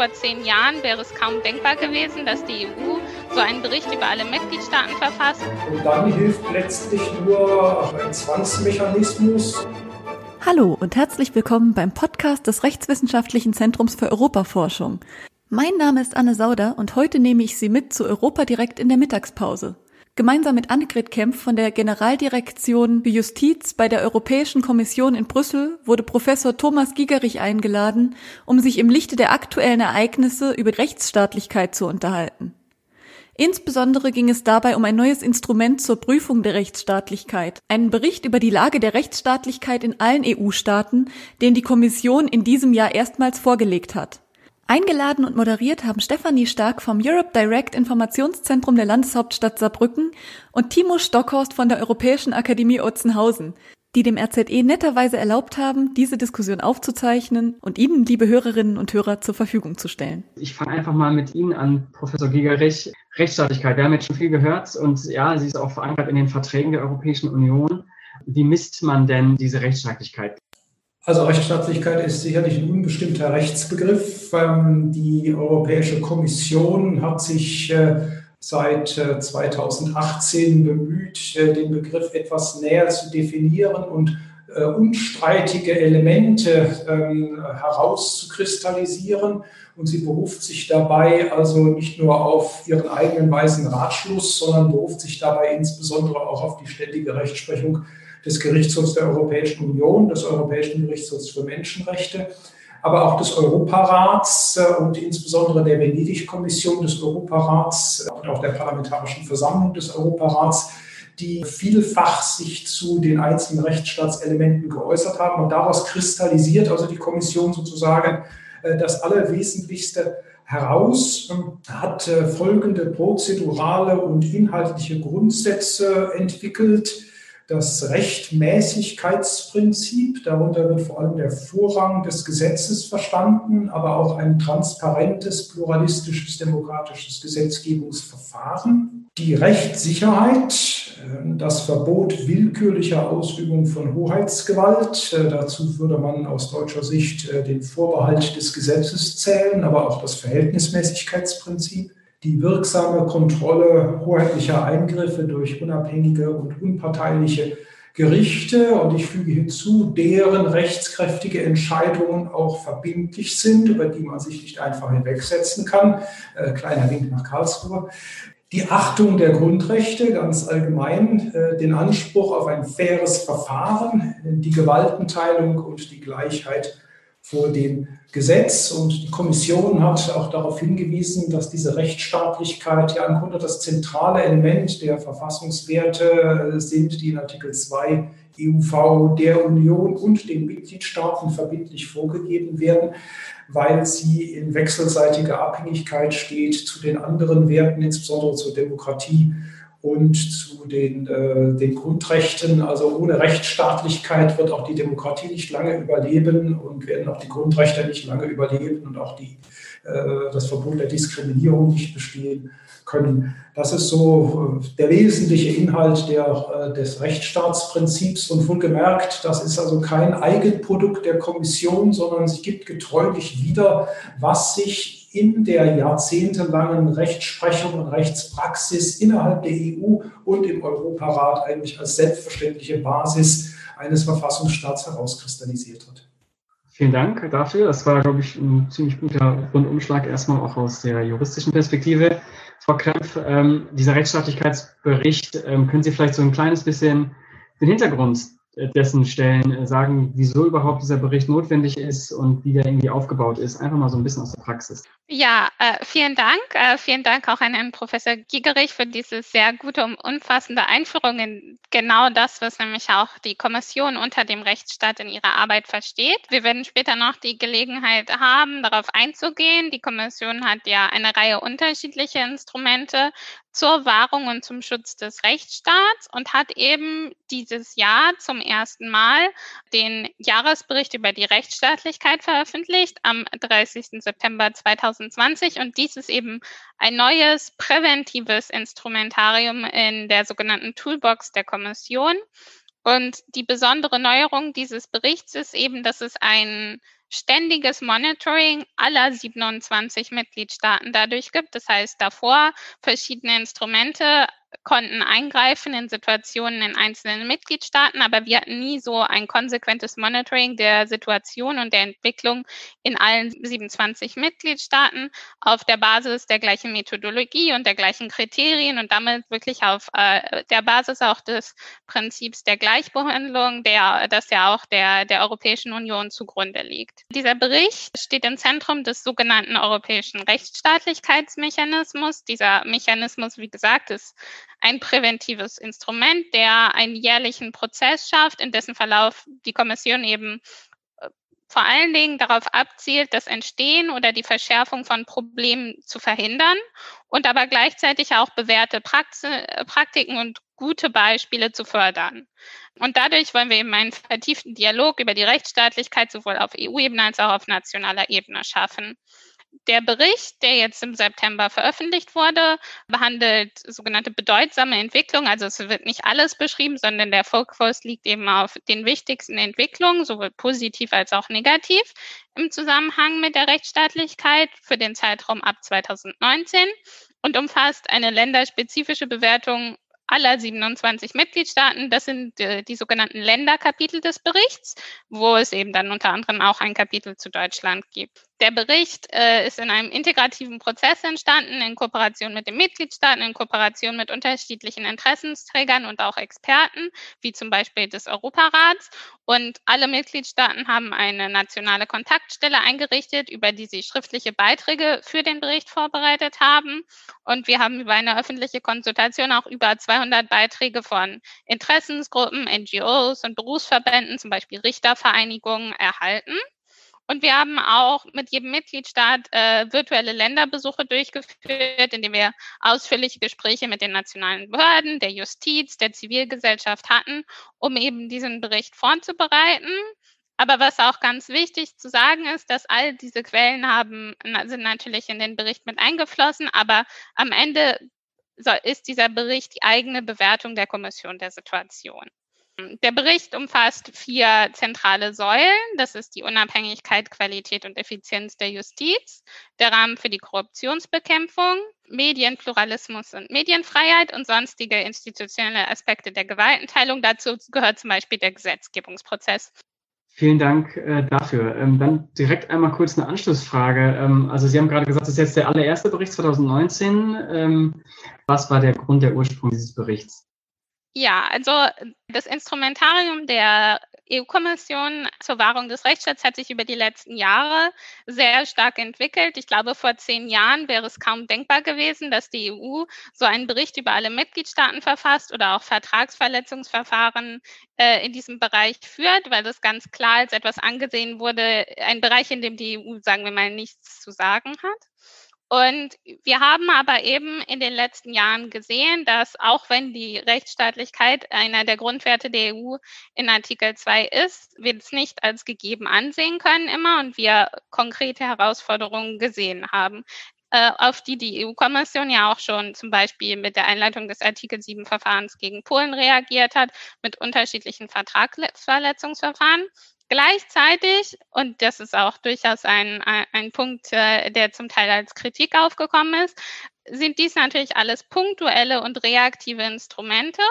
vor zehn Jahren wäre es kaum denkbar gewesen, dass die EU so einen Bericht über alle Mitgliedstaaten verfasst. Und dann hilft letztlich nur ein Zwangsmechanismus. Hallo und herzlich willkommen beim Podcast des Rechtswissenschaftlichen Zentrums für Europaforschung. Mein Name ist Anne Sauder und heute nehme ich Sie mit zu Europa direkt in der Mittagspause. Gemeinsam mit Annegret Kempf von der Generaldirektion für Justiz bei der Europäischen Kommission in Brüssel wurde Professor Thomas Gigerich eingeladen, um sich im Lichte der aktuellen Ereignisse über Rechtsstaatlichkeit zu unterhalten. Insbesondere ging es dabei um ein neues Instrument zur Prüfung der Rechtsstaatlichkeit, einen Bericht über die Lage der Rechtsstaatlichkeit in allen EU-Staaten, den die Kommission in diesem Jahr erstmals vorgelegt hat. Eingeladen und moderiert haben Stefanie Stark vom Europe Direct Informationszentrum der Landeshauptstadt Saarbrücken und Timo Stockhorst von der Europäischen Akademie Otzenhausen, die dem RZE netterweise erlaubt haben, diese Diskussion aufzuzeichnen und Ihnen, liebe Hörerinnen und Hörer, zur Verfügung zu stellen. Ich fange einfach mal mit Ihnen an, Professor Gigerich. Rechtsstaatlichkeit, wir haben jetzt schon viel gehört und ja, sie ist auch verankert in den Verträgen der Europäischen Union. Wie misst man denn diese Rechtsstaatlichkeit? Also Rechtsstaatlichkeit ist sicherlich ein unbestimmter Rechtsbegriff. Ähm, die Europäische Kommission hat sich äh, seit 2018 äh, bemüht, äh, den Begriff etwas näher zu definieren und unstreitige Elemente ähm, herauszukristallisieren. Und sie beruft sich dabei also nicht nur auf ihren eigenen weisen Ratschluss, sondern beruft sich dabei insbesondere auch auf die ständige Rechtsprechung des Gerichtshofs der Europäischen Union, des Europäischen Gerichtshofs für Menschenrechte, aber auch des Europarats äh, und insbesondere der Venedig-Kommission des Europarats und auch der Parlamentarischen Versammlung des Europarats, die vielfach sich zu den einzelnen Rechtsstaatselementen geäußert haben. Und daraus kristallisiert also die Kommission sozusagen äh, das Allerwesentlichste heraus, ähm, hat äh, folgende prozedurale und inhaltliche Grundsätze entwickelt das Rechtmäßigkeitsprinzip. Darunter wird vor allem der Vorrang des Gesetzes verstanden, aber auch ein transparentes, pluralistisches, demokratisches Gesetzgebungsverfahren. Die Rechtssicherheit, äh, das Verbot willkürlicher Ausübung von Hoheitsgewalt. Äh, dazu würde man aus deutscher Sicht äh, den Vorbehalt des Gesetzes zählen, aber auch das Verhältnismäßigkeitsprinzip die wirksame Kontrolle hoheitlicher Eingriffe durch unabhängige und unparteiliche Gerichte und ich füge hinzu, deren rechtskräftige Entscheidungen auch verbindlich sind, über die man sich nicht einfach hinwegsetzen kann. Äh, kleiner Wink nach Karlsruhe. Die Achtung der Grundrechte ganz allgemein, äh, den Anspruch auf ein faires Verfahren, die Gewaltenteilung und die Gleichheit vor dem Gesetz. Und die Kommission hat auch darauf hingewiesen, dass diese Rechtsstaatlichkeit ja im Grunde das zentrale Element der Verfassungswerte sind, die in Artikel 2 EUV der Union und den Mitgliedstaaten verbindlich vorgegeben werden, weil sie in wechselseitiger Abhängigkeit steht zu den anderen Werten, insbesondere zur Demokratie und zu den, äh, den Grundrechten. Also ohne Rechtsstaatlichkeit wird auch die Demokratie nicht lange überleben und werden auch die Grundrechte nicht lange überleben und auch die, äh, das Verbot der Diskriminierung nicht bestehen können. Das ist so äh, der wesentliche Inhalt der, äh, des Rechtsstaatsprinzips und wohlgemerkt, das ist also kein Eigenprodukt der Kommission, sondern sie gibt getreulich wieder, was sich in der jahrzehntelangen Rechtsprechung und Rechtspraxis innerhalb der EU und im Europarat eigentlich als selbstverständliche Basis eines Verfassungsstaats herauskristallisiert hat. Vielen Dank dafür. Das war, glaube ich, ein ziemlich guter Rundumschlag, erstmal auch aus der juristischen Perspektive. Frau Krempf, ähm, dieser Rechtsstaatlichkeitsbericht, ähm, können Sie vielleicht so ein kleines bisschen den Hintergrund dessen stellen, äh, sagen, wieso überhaupt dieser Bericht notwendig ist und wie der irgendwie aufgebaut ist. Einfach mal so ein bisschen aus der Praxis. Ja, äh, vielen Dank. Äh, vielen Dank auch an Herrn Professor Gigerich für diese sehr gute und umfassende Einführung in genau das, was nämlich auch die Kommission unter dem Rechtsstaat in ihrer Arbeit versteht. Wir werden später noch die Gelegenheit haben, darauf einzugehen. Die Kommission hat ja eine Reihe unterschiedlicher Instrumente zur Wahrung und zum Schutz des Rechtsstaats und hat eben dieses Jahr zum ersten Mal den Jahresbericht über die Rechtsstaatlichkeit veröffentlicht am 30. September 2020 und dies ist eben ein neues präventives Instrumentarium in der sogenannten Toolbox der Kommission. Und die besondere Neuerung dieses Berichts ist eben, dass es ein ständiges Monitoring aller 27 Mitgliedstaaten dadurch gibt. Das heißt, davor verschiedene Instrumente konnten eingreifen in Situationen in einzelnen Mitgliedstaaten, aber wir hatten nie so ein konsequentes Monitoring der Situation und der Entwicklung in allen 27 Mitgliedstaaten auf der Basis der gleichen Methodologie und der gleichen Kriterien und damit wirklich auf äh, der Basis auch des Prinzips der Gleichbehandlung, der, das ja auch der, der Europäischen Union zugrunde liegt. Dieser Bericht steht im Zentrum des sogenannten Europäischen Rechtsstaatlichkeitsmechanismus. Dieser Mechanismus, wie gesagt, ist ein präventives Instrument, der einen jährlichen Prozess schafft, in dessen Verlauf die Kommission eben äh, vor allen Dingen darauf abzielt, das Entstehen oder die Verschärfung von Problemen zu verhindern und aber gleichzeitig auch bewährte Praktiken und gute Beispiele zu fördern. Und dadurch wollen wir eben einen vertieften Dialog über die Rechtsstaatlichkeit sowohl auf EU-Ebene als auch auf nationaler Ebene schaffen. Der Bericht, der jetzt im September veröffentlicht wurde, behandelt sogenannte bedeutsame Entwicklungen. Also es wird nicht alles beschrieben, sondern der Fokus liegt eben auf den wichtigsten Entwicklungen, sowohl positiv als auch negativ im Zusammenhang mit der Rechtsstaatlichkeit für den Zeitraum ab 2019 und umfasst eine länderspezifische Bewertung aller 27 Mitgliedstaaten. Das sind äh, die sogenannten Länderkapitel des Berichts, wo es eben dann unter anderem auch ein Kapitel zu Deutschland gibt. Der Bericht äh, ist in einem integrativen Prozess entstanden, in Kooperation mit den Mitgliedstaaten, in Kooperation mit unterschiedlichen Interessensträgern und auch Experten, wie zum Beispiel des Europarats. Und alle Mitgliedstaaten haben eine nationale Kontaktstelle eingerichtet, über die sie schriftliche Beiträge für den Bericht vorbereitet haben. Und wir haben über eine öffentliche Konsultation auch über 200 Beiträge von Interessensgruppen, NGOs und Berufsverbänden, zum Beispiel Richtervereinigungen, erhalten. Und wir haben auch mit jedem Mitgliedstaat äh, virtuelle Länderbesuche durchgeführt, indem wir ausführliche Gespräche mit den nationalen Behörden, der Justiz, der Zivilgesellschaft hatten, um eben diesen Bericht vorzubereiten. Aber was auch ganz wichtig zu sagen ist, dass all diese Quellen haben, sind natürlich in den Bericht mit eingeflossen, aber am Ende ist dieser Bericht die eigene Bewertung der Kommission der Situation. Der Bericht umfasst vier zentrale Säulen. Das ist die Unabhängigkeit, Qualität und Effizienz der Justiz, der Rahmen für die Korruptionsbekämpfung, Medienpluralismus und Medienfreiheit und sonstige institutionelle Aspekte der Gewaltenteilung. Dazu gehört zum Beispiel der Gesetzgebungsprozess. Vielen Dank äh, dafür. Ähm, dann direkt einmal kurz eine Anschlussfrage. Ähm, also Sie haben gerade gesagt, das ist jetzt der allererste Bericht 2019. Ähm, was war der Grund, der Ursprung dieses Berichts? Ja, also das Instrumentarium der EU-Kommission zur Wahrung des Rechtsstaats hat sich über die letzten Jahre sehr stark entwickelt. Ich glaube, vor zehn Jahren wäre es kaum denkbar gewesen, dass die EU so einen Bericht über alle Mitgliedstaaten verfasst oder auch Vertragsverletzungsverfahren äh, in diesem Bereich führt, weil das ganz klar als etwas angesehen wurde, ein Bereich, in dem die EU, sagen wir mal, nichts zu sagen hat. Und wir haben aber eben in den letzten Jahren gesehen, dass auch wenn die Rechtsstaatlichkeit einer der Grundwerte der EU in Artikel 2 ist, wir es nicht als gegeben ansehen können immer und wir konkrete Herausforderungen gesehen haben äh, auf die die EU-Kommission ja auch schon zum Beispiel mit der Einleitung des Artikel 7 Verfahrens gegen Polen reagiert hat, mit unterschiedlichen Vertragsverletzungsverfahren. Gleichzeitig, und das ist auch durchaus ein, ein Punkt, äh, der zum Teil als Kritik aufgekommen ist, sind dies natürlich alles punktuelle und reaktive Instrumente.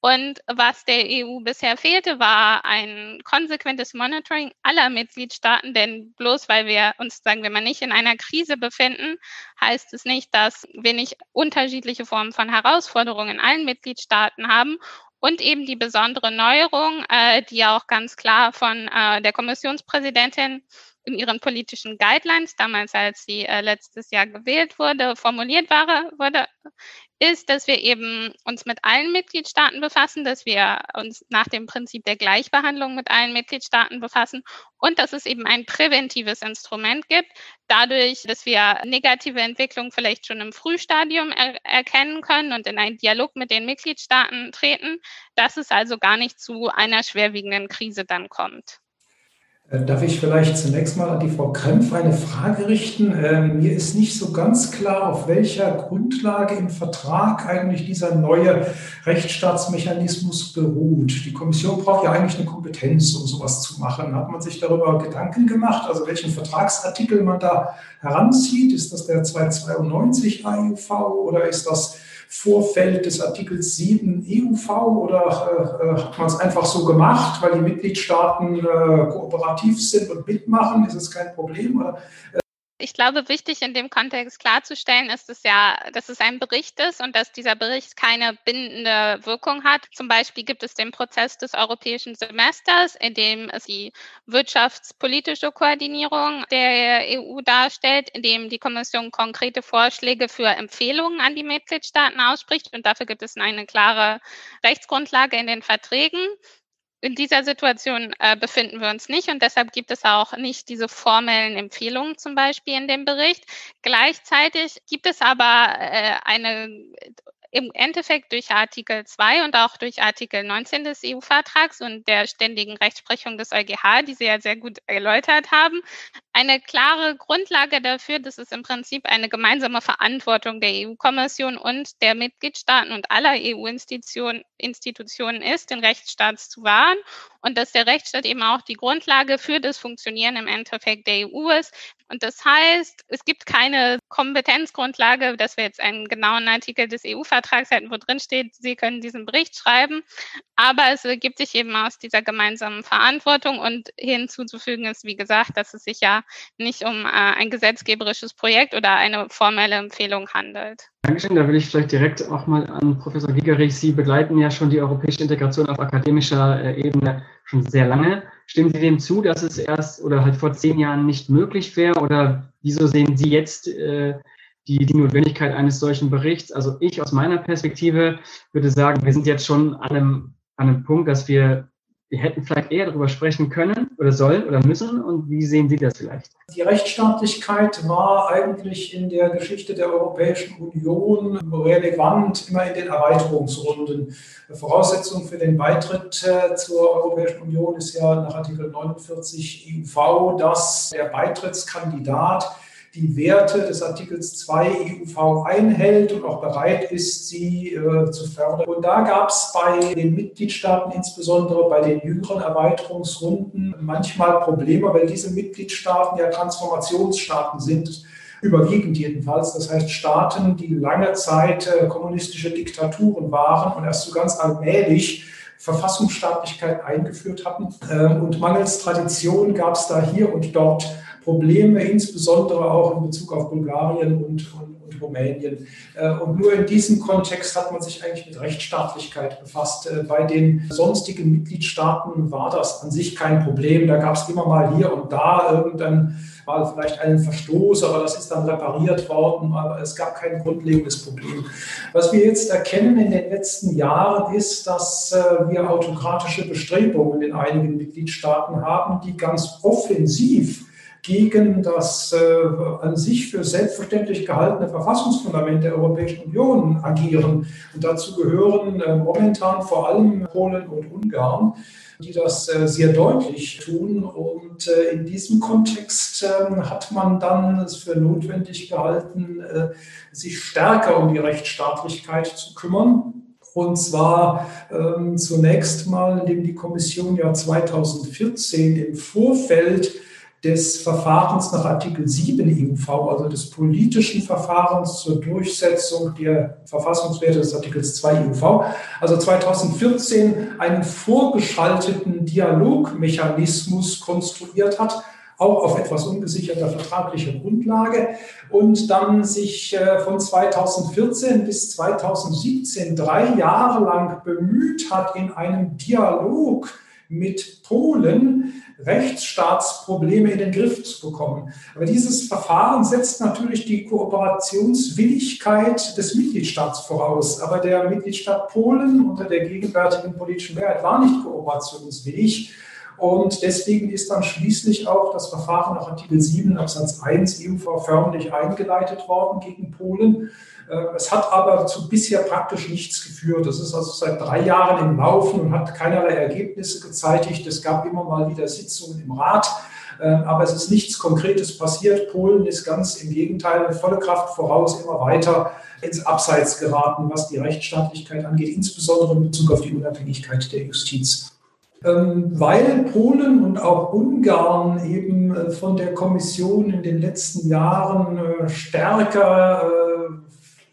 Und was der EU bisher fehlte, war ein konsequentes Monitoring aller Mitgliedstaaten. Denn bloß weil wir uns, sagen wir mal, nicht in einer Krise befinden, heißt es nicht, dass wir nicht unterschiedliche Formen von Herausforderungen in allen Mitgliedstaaten haben und eben die besondere Neuerung, äh, die ja auch ganz klar von äh, der Kommissionspräsidentin in ihren politischen Guidelines, damals als sie äh, letztes Jahr gewählt wurde, formuliert war, wurde, ist, dass wir eben uns mit allen Mitgliedstaaten befassen, dass wir uns nach dem Prinzip der Gleichbehandlung mit allen Mitgliedstaaten befassen und dass es eben ein präventives Instrument gibt, dadurch, dass wir negative Entwicklungen vielleicht schon im Frühstadium er erkennen können und in einen Dialog mit den Mitgliedstaaten treten, dass es also gar nicht zu einer schwerwiegenden Krise dann kommt. Äh, darf ich vielleicht zunächst mal an die Frau Krempf eine Frage richten? Ähm, mir ist nicht so ganz klar, auf welcher Grundlage im Vertrag eigentlich dieser neue Rechtsstaatsmechanismus beruht. Die Kommission braucht ja eigentlich eine Kompetenz, um sowas zu machen. Hat man sich darüber Gedanken gemacht, also welchen Vertragsartikel man da heranzieht? Ist das der 292 AUV oder ist das Vorfeld des Artikels 7 EUV oder äh, hat man es einfach so gemacht, weil die Mitgliedstaaten äh, kooperativ sind und mitmachen? Ist es kein Problem? Oder, äh, ich glaube, wichtig in dem Kontext klarzustellen ist es ja, dass es ein Bericht ist und dass dieser Bericht keine bindende Wirkung hat. Zum Beispiel gibt es den Prozess des europäischen Semesters, in dem es die wirtschaftspolitische Koordinierung der EU darstellt, in dem die Kommission konkrete Vorschläge für Empfehlungen an die Mitgliedstaaten ausspricht. Und dafür gibt es eine klare Rechtsgrundlage in den Verträgen in dieser Situation äh, befinden wir uns nicht und deshalb gibt es auch nicht diese formellen Empfehlungen zum Beispiel in dem Bericht. Gleichzeitig gibt es aber äh, eine im Endeffekt durch Artikel 2 und auch durch Artikel 19 des EU-Vertrags und der ständigen Rechtsprechung des EuGH, die Sie ja sehr gut erläutert haben, eine klare Grundlage dafür, dass es im Prinzip eine gemeinsame Verantwortung der EU-Kommission und der Mitgliedstaaten und aller EU-Institutionen Institutionen ist, den Rechtsstaat zu wahren und dass der Rechtsstaat eben auch die Grundlage für das Funktionieren im Endeffekt der EU ist. Und das heißt, es gibt keine Kompetenzgrundlage, dass wir jetzt einen genauen Artikel des EU-Vertrags hätten, wo drin steht, Sie können diesen Bericht schreiben. Aber es ergibt sich eben aus dieser gemeinsamen Verantwortung und hinzuzufügen ist, wie gesagt, dass es sich ja nicht um äh, ein gesetzgeberisches Projekt oder eine formelle Empfehlung handelt. Dankeschön. Da will ich vielleicht direkt auch mal an Professor Gigerich. Sie begleiten ja schon die europäische Integration auf akademischer äh, Ebene schon sehr lange. Stimmen Sie dem zu, dass es erst oder halt vor zehn Jahren nicht möglich wäre? Oder wieso sehen Sie jetzt äh, die, die Notwendigkeit eines solchen Berichts? Also ich aus meiner Perspektive würde sagen, wir sind jetzt schon an einem, an einem Punkt, dass wir wir hätten vielleicht eher darüber sprechen können oder sollen oder müssen. Und wie sehen Sie das vielleicht? Die Rechtsstaatlichkeit war eigentlich in der Geschichte der Europäischen Union relevant, immer in den Erweiterungsrunden. Voraussetzung für den Beitritt äh, zur Europäischen Union ist ja nach Artikel 49 EUV, dass der Beitrittskandidat die Werte des Artikels 2 EUV einhält und auch bereit ist, sie äh, zu fördern. Und da gab es bei den Mitgliedstaaten, insbesondere bei den jüngeren Erweiterungsrunden, manchmal Probleme, weil diese Mitgliedstaaten ja Transformationsstaaten sind überwiegend jedenfalls. Das heißt Staaten, die lange Zeit äh, kommunistische Diktaturen waren und erst so ganz allmählich Verfassungsstaatlichkeit eingeführt hatten. Äh, und mangels Tradition gab es da hier und dort Probleme, insbesondere auch in Bezug auf Bulgarien und, und, und Rumänien. Äh, und nur in diesem Kontext hat man sich eigentlich mit Rechtsstaatlichkeit befasst. Äh, bei den sonstigen Mitgliedstaaten war das an sich kein Problem. Da gab es immer mal hier und da irgendein mal vielleicht einen Verstoß, aber das ist dann repariert worden, aber es gab kein grundlegendes Problem. Was wir jetzt erkennen in den letzten Jahren ist, dass äh, wir autokratische Bestrebungen in einigen Mitgliedstaaten haben, die ganz offensiv gegen das äh, an sich für selbstverständlich gehaltene Verfassungsfundament der Europäischen Union agieren. Und dazu gehören äh, momentan vor allem Polen und Ungarn, die das äh, sehr deutlich tun. Und äh, in diesem Kontext ähm, hat man dann es für notwendig gehalten, äh, sich stärker um die Rechtsstaatlichkeit zu kümmern. Und zwar ähm, zunächst mal, indem die Kommission ja 2014 im Vorfeld des Verfahrens nach Artikel 7 EUV, also des politischen Verfahrens zur Durchsetzung der Verfassungswerte des Artikels 2 EUV, also 2014 einen vorgeschalteten Dialogmechanismus konstruiert hat, auch auf etwas ungesicherter vertraglicher Grundlage und dann sich äh, von 2014 bis 2017 drei Jahre lang bemüht hat, in einem Dialog mit Polen Rechtsstaatsprobleme in den Griff zu bekommen. Aber dieses Verfahren setzt natürlich die Kooperationswilligkeit des Mitgliedstaats voraus. Aber der Mitgliedstaat Polen unter der gegenwärtigen politischen Mehrheit war nicht kooperationswillig. Und deswegen ist dann schließlich auch das Verfahren nach Artikel 7 Absatz 1 EUV förmlich eingeleitet worden gegen Polen. Äh, es hat aber zu bisher praktisch nichts geführt. Es ist also seit drei Jahren im Laufen und hat keinerlei Ergebnisse gezeitigt. Es gab immer mal wieder Sitzungen im Rat, äh, aber es ist nichts Konkretes passiert. Polen ist ganz im Gegenteil mit voller Kraft voraus immer weiter ins Abseits geraten, was die Rechtsstaatlichkeit angeht, insbesondere in Bezug auf die Unabhängigkeit der Justiz. Ähm, weil Polen und auch Ungarn eben äh, von der Kommission in den letzten Jahren stärker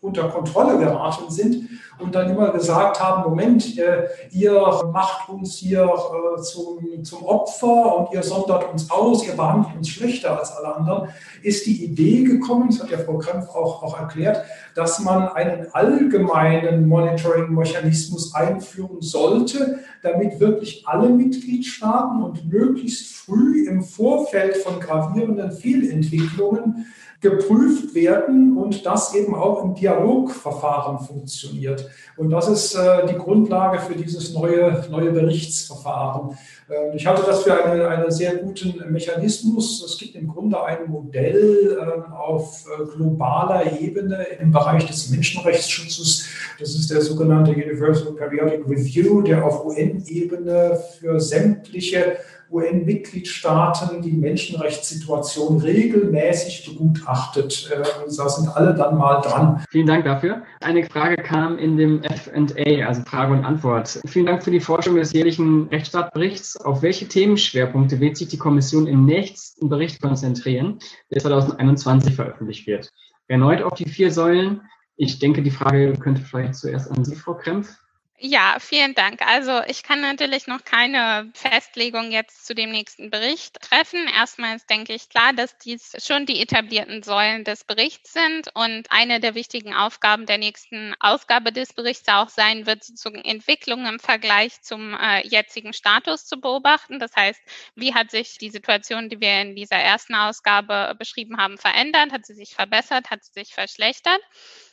unter Kontrolle geraten sind und dann immer gesagt haben, Moment, äh, ihr macht uns hier äh, zum, zum Opfer und ihr sondert uns aus, ihr behandelt uns schlechter als alle anderen, ist die Idee gekommen, das hat ja Frau Krempf auch, auch erklärt, dass man einen allgemeinen Monitoring-Mechanismus einführen sollte, damit wirklich alle Mitgliedstaaten und möglichst früh im Vorfeld von gravierenden Fehlentwicklungen geprüft werden und das eben auch im Dialogverfahren funktioniert. Und das ist äh, die Grundlage für dieses neue, neue Berichtsverfahren. Äh, ich halte das für einen, einen sehr guten Mechanismus. Es gibt im Grunde ein Modell äh, auf äh, globaler Ebene im Bereich des Menschenrechtsschutzes. Das ist der sogenannte Universal Periodic Review, der auf UN-Ebene für sämtliche UN-Mitgliedstaaten die Menschenrechtssituation regelmäßig begutachtet. Äh, da sind alle dann mal dran. Vielen Dank dafür. Eine Frage kam in dem FA, also Frage und Antwort. Vielen Dank für die Forschung des jährlichen Rechtsstaatberichts. Auf welche Themenschwerpunkte wird sich die Kommission im nächsten Bericht konzentrieren, der 2021 veröffentlicht wird? Erneut auf die vier Säulen. Ich denke, die Frage könnte vielleicht zuerst an Sie, Frau Krempf. Ja, vielen Dank. Also ich kann natürlich noch keine Festlegung jetzt zu dem nächsten Bericht treffen. Erstmal ist, denke ich, klar, dass dies schon die etablierten Säulen des Berichts sind und eine der wichtigen Aufgaben der nächsten Ausgabe des Berichts auch sein wird, sozusagen Entwicklungen im Vergleich zum äh, jetzigen Status zu beobachten. Das heißt, wie hat sich die Situation, die wir in dieser ersten Ausgabe beschrieben haben, verändert? Hat sie sich verbessert? Hat sie sich verschlechtert?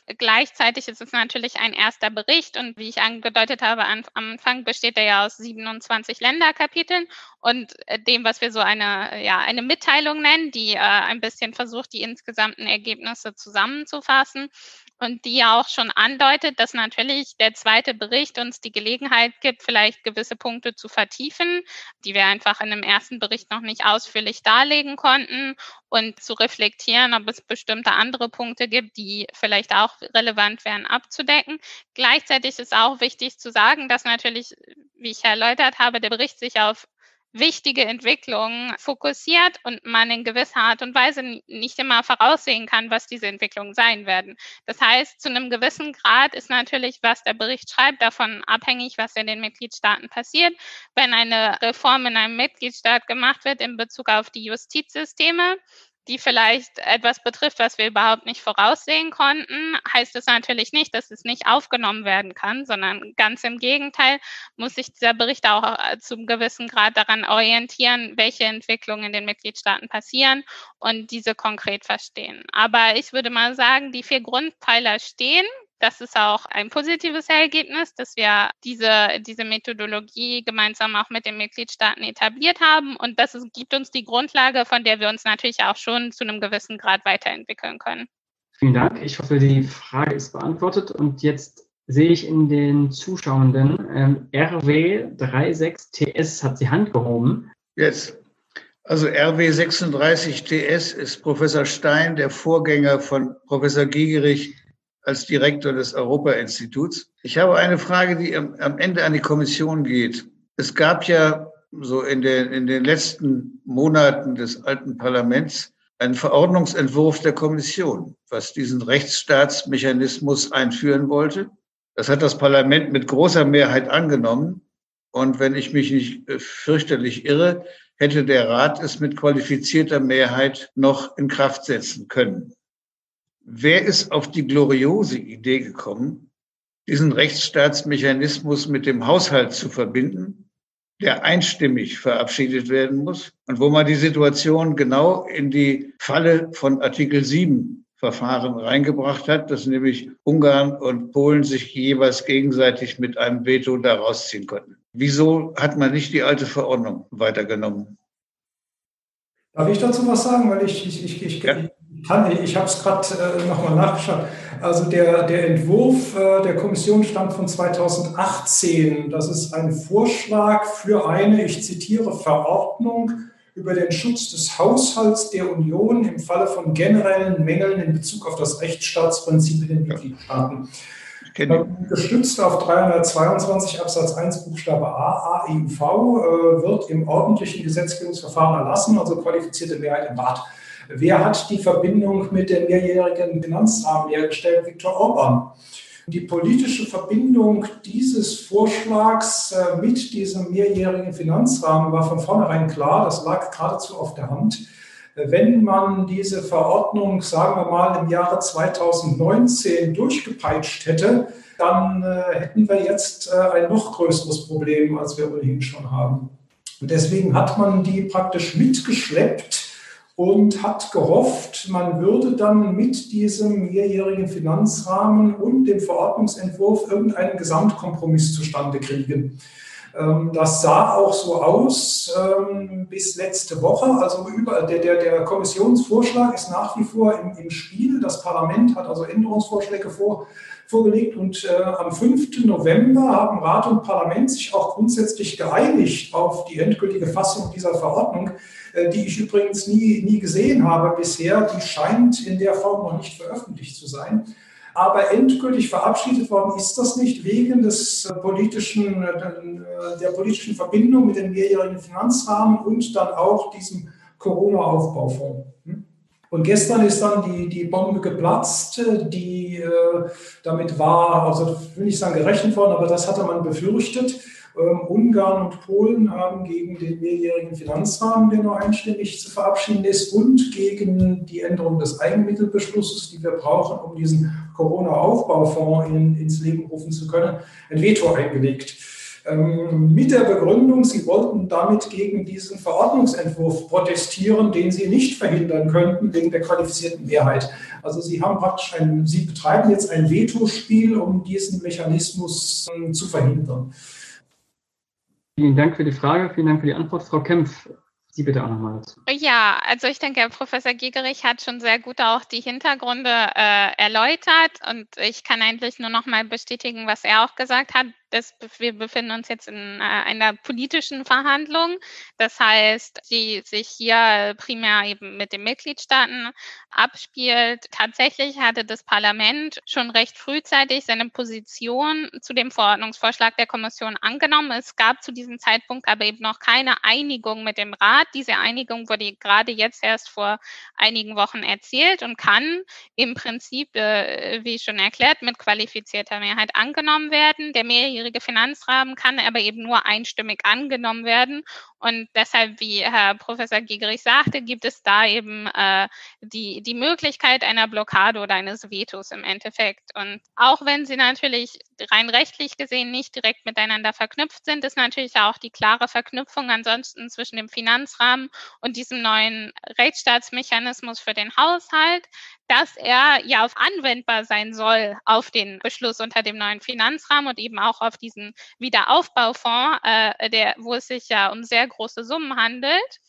Gleichzeitig ist es natürlich ein erster Bericht und wie ich angedeutet habe am Anfang, besteht er ja aus 27 Länderkapiteln und äh, dem, was wir so eine, ja, eine Mitteilung nennen, die äh, ein bisschen versucht, die insgesamten Ergebnisse zusammenzufassen und die ja auch schon andeutet, dass natürlich der zweite Bericht uns die Gelegenheit gibt, vielleicht gewisse Punkte zu vertiefen, die wir einfach in dem ersten Bericht noch nicht ausführlich darlegen konnten und zu reflektieren, ob es bestimmte andere Punkte gibt, die vielleicht auch relevant wären abzudecken. Gleichzeitig ist auch wichtig zu sagen, dass natürlich, wie ich erläutert habe, der Bericht sich auf wichtige Entwicklungen fokussiert und man in gewisser Art und Weise nicht immer voraussehen kann, was diese Entwicklungen sein werden. Das heißt, zu einem gewissen Grad ist natürlich, was der Bericht schreibt, davon abhängig, was in den Mitgliedstaaten passiert. Wenn eine Reform in einem Mitgliedstaat gemacht wird in Bezug auf die Justizsysteme, die vielleicht etwas betrifft, was wir überhaupt nicht voraussehen konnten, heißt es natürlich nicht, dass es nicht aufgenommen werden kann, sondern ganz im Gegenteil muss sich dieser Bericht auch äh, zum gewissen Grad daran orientieren, welche Entwicklungen in den Mitgliedstaaten passieren und diese konkret verstehen. Aber ich würde mal sagen, die vier Grundpfeiler stehen. Das ist auch ein positives Ergebnis, dass wir diese, diese Methodologie gemeinsam auch mit den Mitgliedstaaten etabliert haben. Und das ist, gibt uns die Grundlage, von der wir uns natürlich auch schon zu einem gewissen Grad weiterentwickeln können. Vielen Dank. Ich hoffe, die Frage ist beantwortet. Und jetzt sehe ich in den Zuschauenden, ähm, RW36TS hat die Hand gehoben. Jetzt. Also RW36TS ist Professor Stein, der Vorgänger von Professor Giegerich als Direktor des Europa-Instituts. Ich habe eine Frage, die am, Ende an die Kommission geht. Es gab ja so in den, in den letzten Monaten des alten Parlaments einen Verordnungsentwurf der Kommission, was diesen Rechtsstaatsmechanismus einführen wollte. Das hat das Parlament mit großer Mehrheit angenommen. Und wenn ich mich nicht äh, fürchterlich irre, hätte der Rat es mit qualifizierter Mehrheit noch in Kraft setzen können. Wer ist auf die gloriose Idee gekommen, diesen Rechtsstaatsmechanismus mit dem Haushalt zu verbinden, der einstimmig verabschiedet werden muss und wo man die Situation genau in die Falle von Artikel 7 Verfahren reingebracht hat, dass nämlich Ungarn und Polen sich jeweils gegenseitig mit einem Veto daraus ziehen konnten. Wieso hat man nicht die alte Verordnung weitergenommen? Darf ich dazu was sagen? Weil ich, ich, ich, ich, ja. Kann, ich habe es gerade äh, nochmal nachgeschaut. Also der, der Entwurf äh, der Kommission stammt von 2018. Das ist ein Vorschlag für eine, ich zitiere, Verordnung über den Schutz des Haushalts der Union im Falle von generellen Mängeln in Bezug auf das Rechtsstaatsprinzip in den Mitgliedstaaten. Gestützt auf 322 Absatz 1 Buchstabe A AEUV äh, wird im ordentlichen Gesetzgebungsverfahren erlassen, also qualifizierte Mehrheit im Rat. Wer hat die Verbindung mit dem mehrjährigen Finanzrahmen hergestellt? Viktor Orban. Die politische Verbindung dieses Vorschlags äh, mit diesem mehrjährigen Finanzrahmen war von vornherein klar. Das lag geradezu auf der Hand. Wenn man diese Verordnung, sagen wir mal, im Jahre 2019 durchgepeitscht hätte, dann äh, hätten wir jetzt äh, ein noch größeres Problem, als wir ohnehin schon haben. Und deswegen hat man die praktisch mitgeschleppt und hat gehofft, man würde dann mit diesem mehrjährigen Finanzrahmen und dem Verordnungsentwurf irgendeinen Gesamtkompromiss zustande kriegen. Ähm, das sah auch so aus ähm, bis letzte Woche. Also über, der, der, der Kommissionsvorschlag ist nach wie vor im, im Spiel. Das Parlament hat also Änderungsvorschläge vor, vorgelegt und äh, am 5. November haben Rat und Parlament sich auch grundsätzlich geeinigt auf die endgültige Fassung dieser Verordnung. Äh, die ich übrigens nie, nie gesehen habe bisher. Die scheint in der Form noch nicht veröffentlicht zu sein. Aber endgültig verabschiedet worden ist das nicht wegen des politischen, äh, der politischen Verbindung mit dem mehrjährigen Finanzrahmen und dann auch diesem Corona-Aufbaufonds. Hm? Und gestern ist dann die, die Bombe geplatzt, die damit war, also will ich sagen gerechnet worden, aber das hatte man befürchtet. Ähm, Ungarn und Polen haben gegen den mehrjährigen Finanzrahmen, der nur einstimmig zu verabschieden ist, und gegen die Änderung des Eigenmittelbeschlusses, die wir brauchen, um diesen Corona-Aufbaufonds in, ins Leben rufen zu können, ein Veto eingelegt. Ähm, mit der Begründung, sie wollten damit gegen diesen Verordnungsentwurf protestieren, den sie nicht verhindern könnten wegen der qualifizierten Mehrheit. Also sie haben praktisch ein, sie betreiben jetzt ein Vetospiel, um diesen Mechanismus äh, zu verhindern. Vielen Dank für die Frage, vielen Dank für die Antwort. Frau Kempf, Sie bitte auch nochmal dazu. Ja, also ich denke, Herr Professor Gigerich hat schon sehr gut auch die Hintergründe äh, erläutert und ich kann eigentlich nur noch mal bestätigen, was er auch gesagt hat das, wir befinden uns jetzt in äh, einer politischen Verhandlung. Das heißt, die sich hier primär eben mit den Mitgliedstaaten abspielt. Tatsächlich hatte das Parlament schon recht frühzeitig seine Position zu dem Verordnungsvorschlag der Kommission angenommen. Es gab zu diesem Zeitpunkt aber eben noch keine Einigung mit dem Rat. Diese Einigung wurde gerade jetzt erst vor einigen Wochen erzielt und kann im Prinzip, äh, wie schon erklärt, mit qualifizierter Mehrheit angenommen werden. Der mehrjährige mehrjährige Finanzrahmen kann aber eben nur einstimmig angenommen werden. Und deshalb, wie Herr Professor Gigerich sagte, gibt es da eben äh, die, die Möglichkeit einer Blockade oder eines Vetos im Endeffekt. Und auch wenn sie natürlich rein rechtlich gesehen nicht direkt miteinander verknüpft sind, ist natürlich auch die klare Verknüpfung ansonsten zwischen dem Finanzrahmen und diesem neuen Rechtsstaatsmechanismus für den Haushalt, dass er ja auf anwendbar sein soll auf den Beschluss unter dem neuen Finanzrahmen und eben auch auf diesen Wiederaufbaufonds, äh, der, wo es sich ja um sehr große Summen handelt.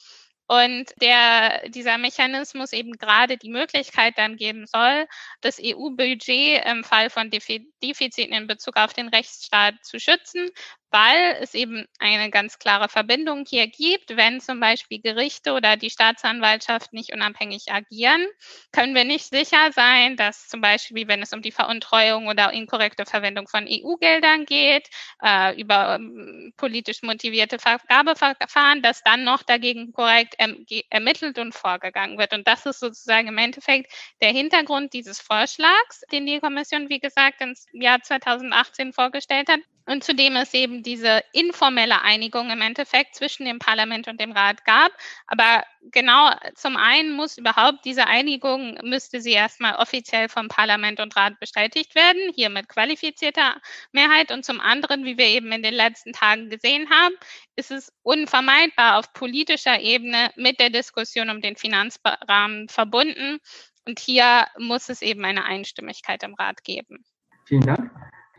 Und der, dieser Mechanismus eben gerade die Möglichkeit dann geben soll, das EU-Budget im Fall von Defiziten in Bezug auf den Rechtsstaat zu schützen, weil es eben eine ganz klare Verbindung hier gibt. Wenn zum Beispiel Gerichte oder die Staatsanwaltschaft nicht unabhängig agieren, können wir nicht sicher sein, dass zum Beispiel, wenn es um die Veruntreuung oder inkorrekte Verwendung von EU-Geldern geht, äh, über ähm, politisch motivierte Vergabeverfahren, dass dann noch dagegen korrekt erm ermittelt und vorgegangen wird. Und das ist sozusagen im Endeffekt der Hintergrund dieses Vorschlags, den die Kommission, wie gesagt, im Jahr 2018 vorgestellt hat und zudem es eben diese informelle Einigung im Endeffekt zwischen dem Parlament und dem Rat gab. Aber genau zum einen muss überhaupt diese Einigung, müsste sie erstmal offiziell vom Parlament und Rat bestätigt werden, hier mit qualifizierter Mehrheit. Und zum anderen, wie wir eben in den letzten Tagen gesehen haben, ist es unvermeidbar auf politischer Ebene mit der Diskussion um den Finanzrahmen verbunden. Und hier muss es eben eine Einstimmigkeit im Rat geben. Vielen Dank.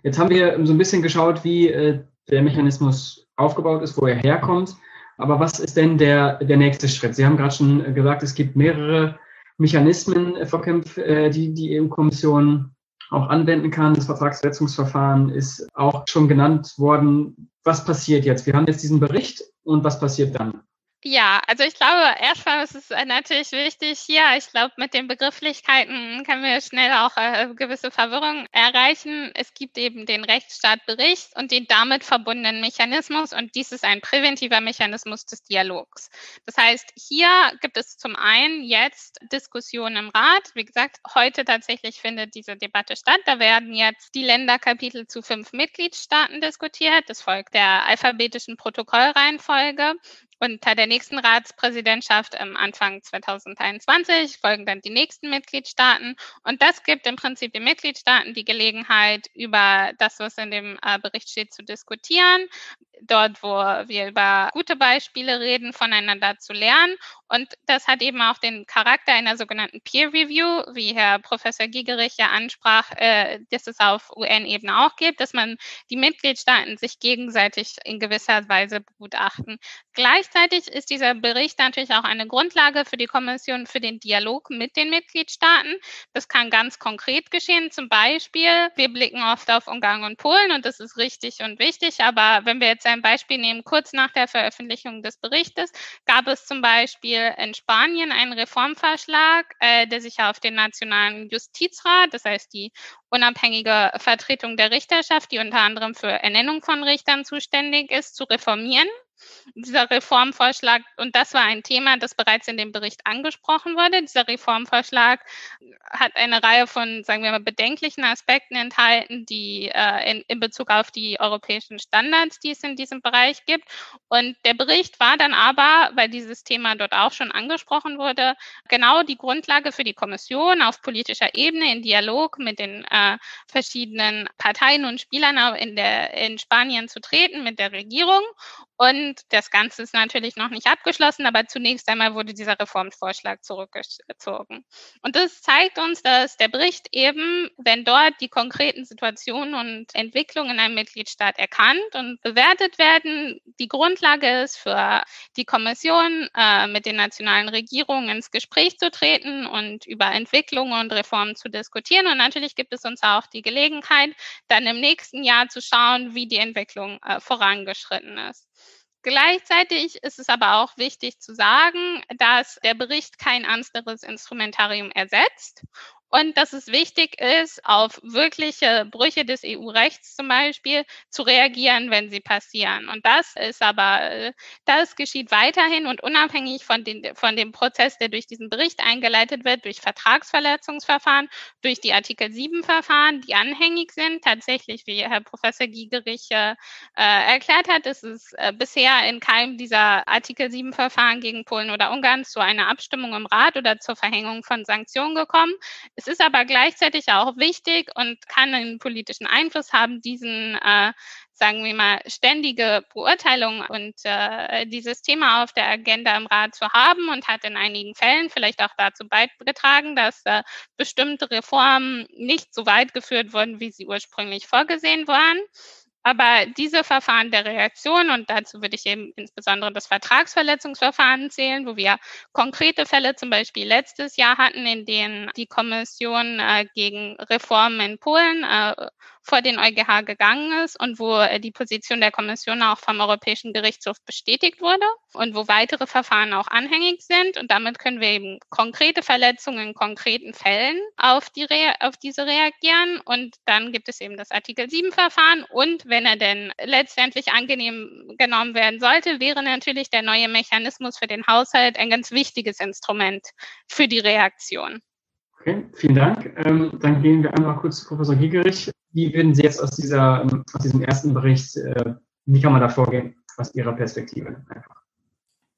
Jetzt haben wir so ein bisschen geschaut, wie äh, der Mechanismus aufgebaut ist, wo er herkommt. Aber was ist denn der, der nächste Schritt? Sie haben gerade schon gesagt, es gibt mehrere Mechanismen, Kempf, äh, die die EU-Kommission auch anwenden kann. Das Vertragsverletzungsverfahren ist auch schon genannt worden. Was passiert jetzt? Wir haben jetzt diesen Bericht und was passiert dann? Ja, also ich glaube, erstmal ist es natürlich wichtig hier, ich glaube, mit den Begrifflichkeiten können wir schnell auch äh, gewisse Verwirrung erreichen. Es gibt eben den Rechtsstaatbericht und den damit verbundenen Mechanismus und dies ist ein präventiver Mechanismus des Dialogs. Das heißt, hier gibt es zum einen jetzt Diskussionen im Rat. Wie gesagt, heute tatsächlich findet diese Debatte statt. Da werden jetzt die Länderkapitel zu fünf Mitgliedstaaten diskutiert. Das folgt der alphabetischen Protokollreihenfolge. Unter der nächsten Ratspräsidentschaft am Anfang 2021 folgen dann die nächsten Mitgliedstaaten. Und das gibt im Prinzip den Mitgliedstaaten die Gelegenheit, über das, was in dem äh, Bericht steht, zu diskutieren. Dort, wo wir über gute Beispiele reden, voneinander zu lernen. Und das hat eben auch den Charakter einer sogenannten Peer Review, wie Herr Professor Gigerich ja ansprach, äh, dass es auf UN-Ebene auch gibt, dass man die Mitgliedstaaten sich gegenseitig in gewisser Weise begutachten. Gleich Gleichzeitig ist dieser Bericht natürlich auch eine Grundlage für die Kommission für den Dialog mit den Mitgliedstaaten. Das kann ganz konkret geschehen. Zum Beispiel, wir blicken oft auf Ungarn und Polen und das ist richtig und wichtig. Aber wenn wir jetzt ein Beispiel nehmen, kurz nach der Veröffentlichung des Berichtes gab es zum Beispiel in Spanien einen Reformvorschlag, äh, der sich auf den nationalen Justizrat, das heißt die unabhängige Vertretung der Richterschaft, die unter anderem für Ernennung von Richtern zuständig ist, zu reformieren dieser Reformvorschlag, und das war ein Thema, das bereits in dem Bericht angesprochen wurde. Dieser Reformvorschlag hat eine Reihe von, sagen wir mal, bedenklichen Aspekten enthalten, die äh, in, in Bezug auf die europäischen Standards, die es in diesem Bereich gibt. Und der Bericht war dann aber, weil dieses Thema dort auch schon angesprochen wurde, genau die Grundlage für die Kommission auf politischer Ebene in Dialog mit den äh, verschiedenen Parteien und Spielern in, der, in Spanien zu treten, mit der Regierung. Und das Ganze ist natürlich noch nicht abgeschlossen, aber zunächst einmal wurde dieser Reformvorschlag zurückgezogen. Und das zeigt uns, dass der Bericht eben, wenn dort die konkreten Situationen und Entwicklungen in einem Mitgliedstaat erkannt und bewertet werden, die Grundlage ist für die Kommission, äh, mit den nationalen Regierungen ins Gespräch zu treten und über Entwicklungen und Reformen zu diskutieren. Und natürlich gibt es uns auch die Gelegenheit, dann im nächsten Jahr zu schauen, wie die Entwicklung äh, vorangeschritten ist. Gleichzeitig ist es aber auch wichtig zu sagen, dass der Bericht kein anderes Instrumentarium ersetzt und dass es wichtig ist, auf wirkliche Brüche des EU-Rechts zum Beispiel zu reagieren, wenn sie passieren. Und das ist aber, das geschieht weiterhin und unabhängig von, den, von dem Prozess, der durch diesen Bericht eingeleitet wird, durch Vertragsverletzungsverfahren, durch die Artikel 7-Verfahren, die anhängig sind. Tatsächlich, wie Herr Professor Giegerich äh, erklärt hat, ist es äh, bisher in keinem dieser Artikel 7-Verfahren gegen Polen oder Ungarn zu einer Abstimmung im Rat oder zur Verhängung von Sanktionen gekommen. Es ist aber gleichzeitig auch wichtig und kann einen politischen Einfluss haben, diesen, äh, sagen wir mal, ständige Beurteilung und äh, dieses Thema auf der Agenda im Rat zu haben und hat in einigen Fällen vielleicht auch dazu beigetragen, dass äh, bestimmte Reformen nicht so weit geführt wurden, wie sie ursprünglich vorgesehen waren. Aber diese Verfahren der Reaktion, und dazu würde ich eben insbesondere das Vertragsverletzungsverfahren zählen, wo wir konkrete Fälle zum Beispiel letztes Jahr hatten, in denen die Kommission äh, gegen Reformen in Polen äh, vor den EuGH gegangen ist und wo äh, die Position der Kommission auch vom Europäischen Gerichtshof bestätigt wurde und wo weitere Verfahren auch anhängig sind. Und damit können wir eben konkrete Verletzungen in konkreten Fällen auf, die Re auf diese reagieren. Und dann gibt es eben das Artikel 7 Verfahren. Und wenn er denn letztendlich angenehm genommen werden sollte, wäre natürlich der neue Mechanismus für den Haushalt ein ganz wichtiges Instrument für die Reaktion. Okay, vielen Dank. Ähm, dann gehen wir einmal kurz zu Professor Giegerich. Wie würden Sie jetzt aus, dieser, aus diesem ersten Bericht, äh, wie kann man da vorgehen, aus Ihrer Perspektive?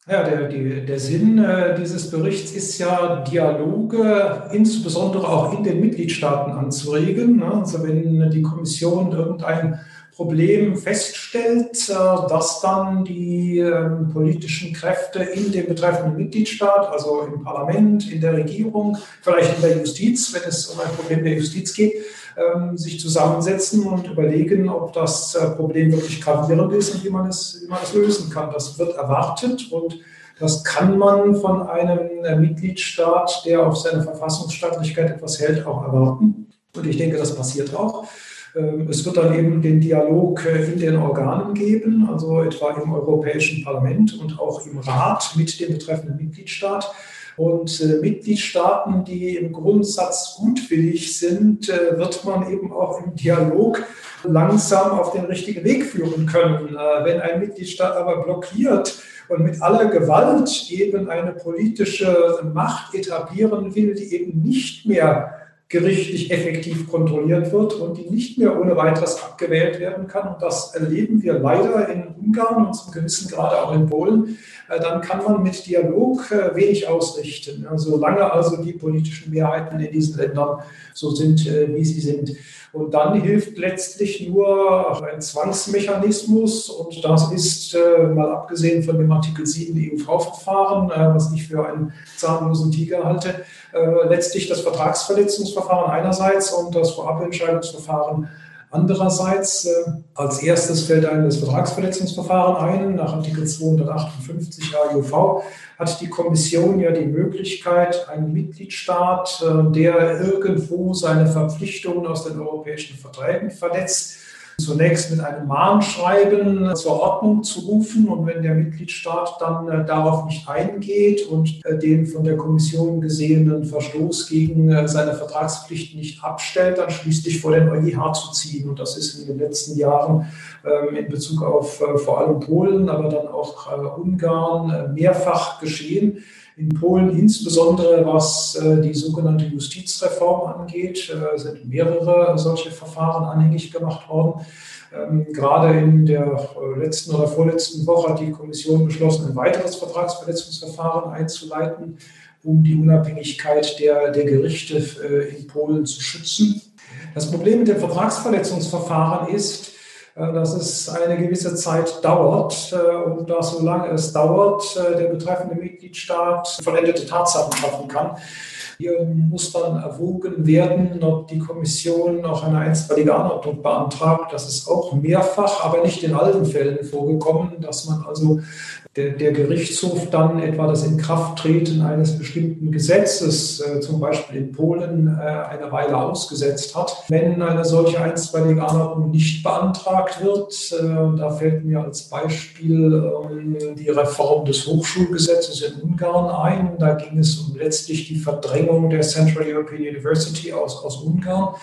Ja, der, die, der Sinn äh, dieses Berichts ist ja, Dialoge insbesondere auch in den Mitgliedstaaten anzuregen. Ne? Also wenn die Kommission irgendein Problem feststellt, äh, dass dann die ähm, politischen Kräfte in dem betreffenden Mitgliedstaat, also im Parlament, in der Regierung, vielleicht in der Justiz, wenn es um ein Problem der Justiz geht, sich zusammensetzen und überlegen, ob das äh, Problem wirklich gravierend ist und wie man es, wie man es lösen kann. Das wird erwartet und das kann man von einem äh, Mitgliedstaat, der auf seine Verfassungsstaatlichkeit etwas hält, auch erwarten. Und ich denke, das passiert auch. Ähm, es wird dann eben den Dialog äh, in den Organen geben, also etwa im Europäischen Parlament und auch im Rat mit dem betreffenden Mitgliedstaat. Und äh, Mitgliedstaaten, die im Grundsatz gutwillig sind, äh, wird man eben auch im Dialog langsam auf den richtigen Weg führen können. Äh, wenn ein Mitgliedstaat aber blockiert und mit aller Gewalt eben eine politische Macht etablieren will, die eben nicht mehr gerichtlich effektiv kontrolliert wird und die nicht mehr ohne weiteres abgewählt werden kann. Und das erleben wir leider in Ungarn und zum gewissen Grade auch in Polen. Äh, dann kann man mit Dialog äh, wenig ausrichten. Solange also die politischen Mehrheiten in diesen Ländern so sind, äh, wie sie sind. Und dann hilft letztlich nur ein Zwangsmechanismus. Und das ist, mal abgesehen von dem Artikel 7 EUV-Verfahren, was ich für einen zahnlosen Tiger halte, letztlich das Vertragsverletzungsverfahren einerseits und das Vorabentscheidungsverfahren Andererseits, äh, als erstes fällt einem das Vertragsverletzungsverfahren ein. Nach Artikel 258 AUV hat die Kommission ja die Möglichkeit, einen Mitgliedstaat, äh, der irgendwo seine Verpflichtungen aus den europäischen Verträgen verletzt, zunächst mit einem Mahnschreiben zur Ordnung zu rufen. Und wenn der Mitgliedstaat dann äh, darauf nicht eingeht und äh, den von der Kommission gesehenen Verstoß gegen äh, seine Vertragspflicht nicht abstellt, dann schließlich vor den EuGH zu ziehen. Und das ist in den letzten Jahren ähm, in Bezug auf vor allem Polen, aber dann auch Ungarn mehrfach geschehen in Polen, insbesondere was äh, die sogenannte Justizreform angeht, äh, sind mehrere solche Verfahren anhängig gemacht worden. Ähm, gerade in der äh, letzten oder vorletzten Woche hat die Kommission beschlossen, ein weiteres Vertragsverletzungsverfahren einzuleiten, um die Unabhängigkeit der, der Gerichte in Polen zu schützen. Das Problem mit dem Vertragsverletzungsverfahren ist, dass es eine gewisse Zeit dauert äh, und dass solange es dauert, äh, der betreffende Mitgliedstaat vollendete Tatsachen schaffen kann. Hier muss dann erwogen werden, ob die Kommission noch eine einstweilige Anordnung beantragt. Das ist auch mehrfach, aber nicht in allen Fällen vorgekommen, dass man also der, Gerichtshof dann etwa das Inkrafttreten eines bestimmten Gesetzes, äh, zum Beispiel in Polen, äh, eine Weile ausgesetzt hat. Wenn eine solche einstweilige Anordnung nicht beantragt wird, äh, da fällt mir als Beispiel ähm, die Reform des Hochschulgesetzes in Ungarn ein. Da ging es um letztlich die Verdrängung der Central European University aus, aus Ungarn.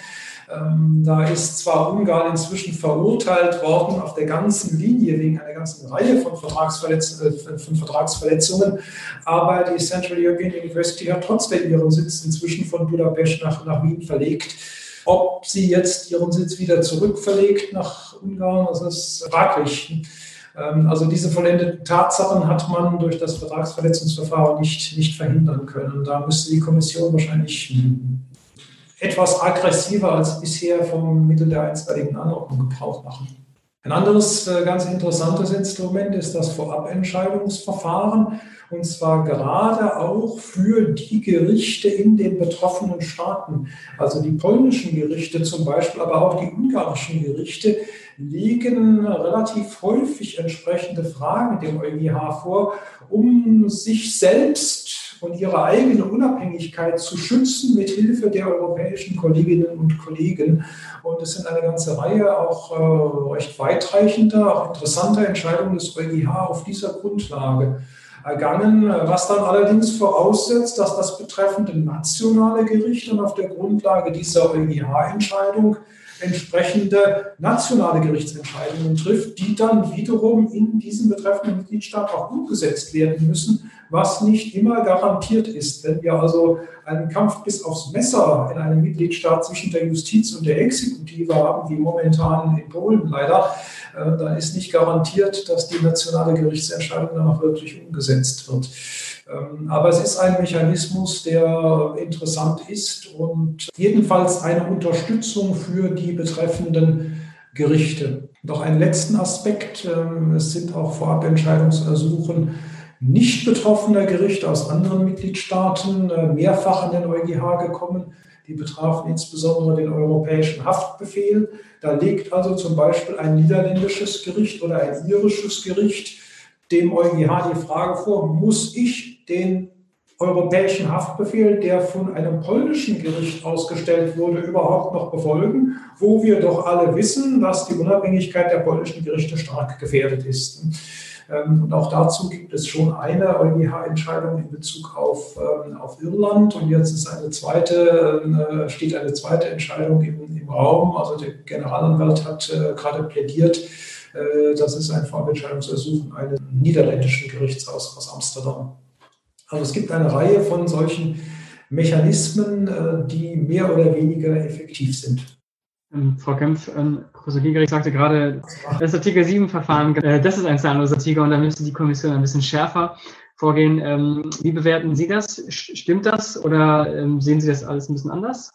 Ähm, da ist zwar Ungarn inzwischen verurteilt worden auf der ganzen Linie wegen einer ganzen Reihe von, Vertragsverletz äh, von Vertragsverletzungen, aber die Central European University hat trotzdem ihren Sitz inzwischen von Budapest nach, nach Wien verlegt. Ob sie jetzt ihren Sitz wieder zurückverlegt nach Ungarn, das ist fraglich. Ähm, also diese vollendeten Tatsachen hat man durch das Vertragsverletzungsverfahren nicht, nicht verhindern können. Da müsste die Kommission wahrscheinlich etwas aggressiver als bisher vom Mittel der einstweiligen Anordnung Gebrauch machen. Ein anderes äh, ganz interessantes Instrument ist das Vorabentscheidungsverfahren, und zwar gerade auch für die Gerichte in den betroffenen Staaten. Also die polnischen Gerichte zum Beispiel, aber auch die ungarischen Gerichte legen relativ häufig entsprechende Fragen dem EuGH vor, um sich selbst und ihre eigene Unabhängigkeit zu schützen mit Hilfe der europäischen Kolleginnen und Kollegen. Und es sind eine ganze Reihe auch äh, recht weitreichender, auch interessanter Entscheidungen des EuGH auf dieser Grundlage ergangen, was dann allerdings voraussetzt, dass das betreffende nationale Gericht dann auf der Grundlage dieser EuGH-Entscheidung entsprechende nationale Gerichtsentscheidungen trifft, die dann wiederum in diesem betreffenden Mitgliedstaat auch umgesetzt werden müssen, was nicht immer garantiert ist. Wenn wir also einen Kampf bis aufs Messer in einem Mitgliedstaat zwischen der Justiz und der Exekutive haben, wie momentan in Polen leider, äh, dann ist nicht garantiert, dass die nationale Gerichtsentscheidung dann auch wirklich umgesetzt wird. Ähm, aber es ist ein Mechanismus, der interessant ist und jedenfalls eine Unterstützung für die betreffenden Gerichte. Noch einen letzten Aspekt. Ähm, es sind auch Vorabentscheidungsersuchen nicht betroffener Gerichte aus anderen Mitgliedstaaten äh, mehrfach an den EuGH gekommen. Die betrafen insbesondere den europäischen Haftbefehl. Da legt also zum Beispiel ein niederländisches Gericht oder ein irisches Gericht dem EuGH die Frage vor, muss ich den europäischen Haftbefehl, der von einem polnischen Gericht ausgestellt wurde, überhaupt noch befolgen, wo wir doch alle wissen, dass die Unabhängigkeit der polnischen Gerichte stark gefährdet ist. Ähm, und auch dazu gibt es schon eine EuGH-Entscheidung in Bezug auf, ähm, auf Irland. Und jetzt ist eine zweite, äh, steht eine zweite Entscheidung im, im Raum. Also der Generalanwalt hat äh, gerade plädiert, äh, das ist ein Vorentscheidungsersuchen eines niederländischen Gerichts aus, aus Amsterdam. Also es gibt eine Reihe von solchen Mechanismen, die mehr oder weniger effektiv sind. Ähm, Frau Kempf, ähm, Professor Giegerich sagte gerade, das Artikel 7-Verfahren, äh, das ist ein zahnloser Tiger und da müsste die Kommission ein bisschen schärfer vorgehen. Ähm, wie bewerten Sie das? Stimmt das oder ähm, sehen Sie das alles ein bisschen anders?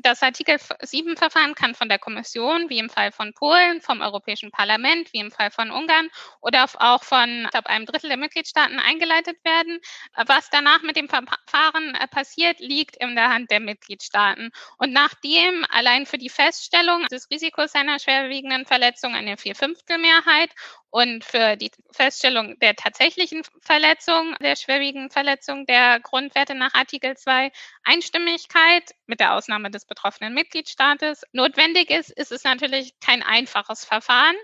Das Artikel 7-Verfahren kann von der Kommission, wie im Fall von Polen, vom Europäischen Parlament, wie im Fall von Ungarn oder auch von, ich glaube, einem Drittel der Mitgliedstaaten eingeleitet werden. Was danach mit dem Verfahren äh, passiert, liegt in der Hand der Mitgliedstaaten. Und nachdem allein für die Feststellung des Risikos einer schwerwiegenden Verletzung eine Vierfünftelmehrheit und für die Feststellung der tatsächlichen Verletzung, der schwerwiegenden Verletzung der Grundwerte nach Artikel 2 Einstimmigkeit mit der Ausnahme des betroffenen Mitgliedstaates notwendig ist, ist es natürlich kein einfaches Verfahren.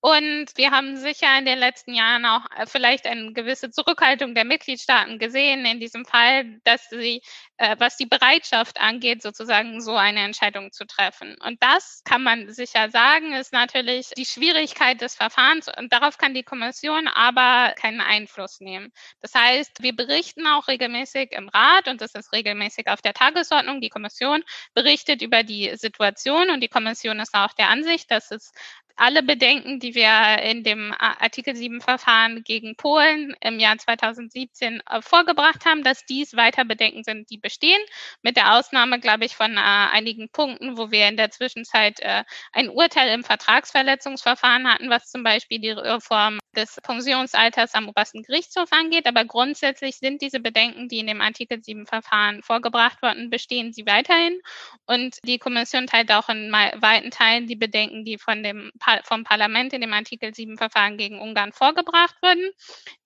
Und wir haben sicher in den letzten Jahren auch äh, vielleicht eine gewisse Zurückhaltung der Mitgliedstaaten gesehen, in diesem Fall, dass sie, äh, was die Bereitschaft angeht, sozusagen so eine Entscheidung zu treffen. Und das kann man sicher sagen, ist natürlich die Schwierigkeit des Verfahrens. Und darauf kann die Kommission aber keinen Einfluss nehmen. Das heißt, wir berichten auch regelmäßig im Rat und das ist regelmäßig auf der Tagesordnung. Die Kommission berichtet über die Situation und die Kommission ist auch der Ansicht, dass es alle Bedenken, die wir in dem Artikel 7 Verfahren gegen Polen im Jahr 2017 äh, vorgebracht haben, dass dies weiter Bedenken sind, die bestehen. Mit der Ausnahme, glaube ich, von äh, einigen Punkten, wo wir in der Zwischenzeit äh, ein Urteil im Vertragsverletzungsverfahren hatten, was zum Beispiel die Reform des Pensionsalters am obersten Gerichtshof angeht. Aber grundsätzlich sind diese Bedenken, die in dem Artikel 7 Verfahren vorgebracht wurden, bestehen sie weiterhin. Und die Kommission teilt auch in weiten Teilen die Bedenken, die von dem vom Parlament in dem Artikel 7 Verfahren gegen Ungarn vorgebracht wurden.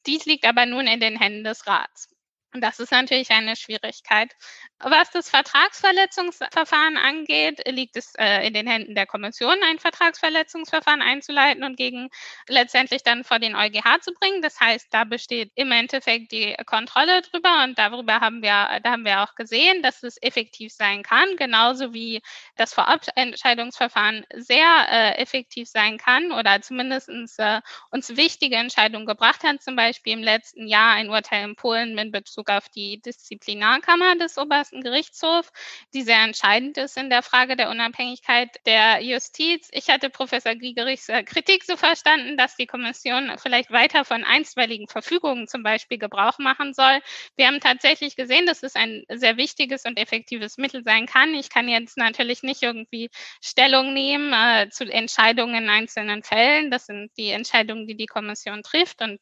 Dies liegt aber nun in den Händen des Rats. Und das ist natürlich eine Schwierigkeit. Was das Vertragsverletzungsverfahren angeht, liegt es äh, in den Händen der Kommission, ein Vertragsverletzungsverfahren einzuleiten und gegen letztendlich dann vor den EuGH zu bringen. Das heißt, da besteht im Endeffekt die Kontrolle drüber und darüber haben wir, da haben wir auch gesehen, dass es effektiv sein kann, genauso wie das Vorabentscheidungsverfahren sehr äh, effektiv sein kann oder zumindest äh, uns wichtige Entscheidungen gebracht hat. Zum Beispiel im letzten Jahr ein Urteil in Polen mit Bezug auf die Disziplinarkammer des Obersten obersten Gerichtshof, die sehr entscheidend ist in der Frage der Unabhängigkeit der Justiz. Ich hatte Professor Giegerichs äh, Kritik so verstanden, dass die Kommission vielleicht weiter von einstweiligen Verfügungen zum Beispiel Gebrauch machen soll. Wir haben tatsächlich gesehen, dass es ein sehr wichtiges und effektives Mittel sein kann. Ich kann jetzt natürlich nicht irgendwie Stellung nehmen äh, zu Entscheidungen in einzelnen Fällen. Das sind die Entscheidungen, die die Kommission trifft und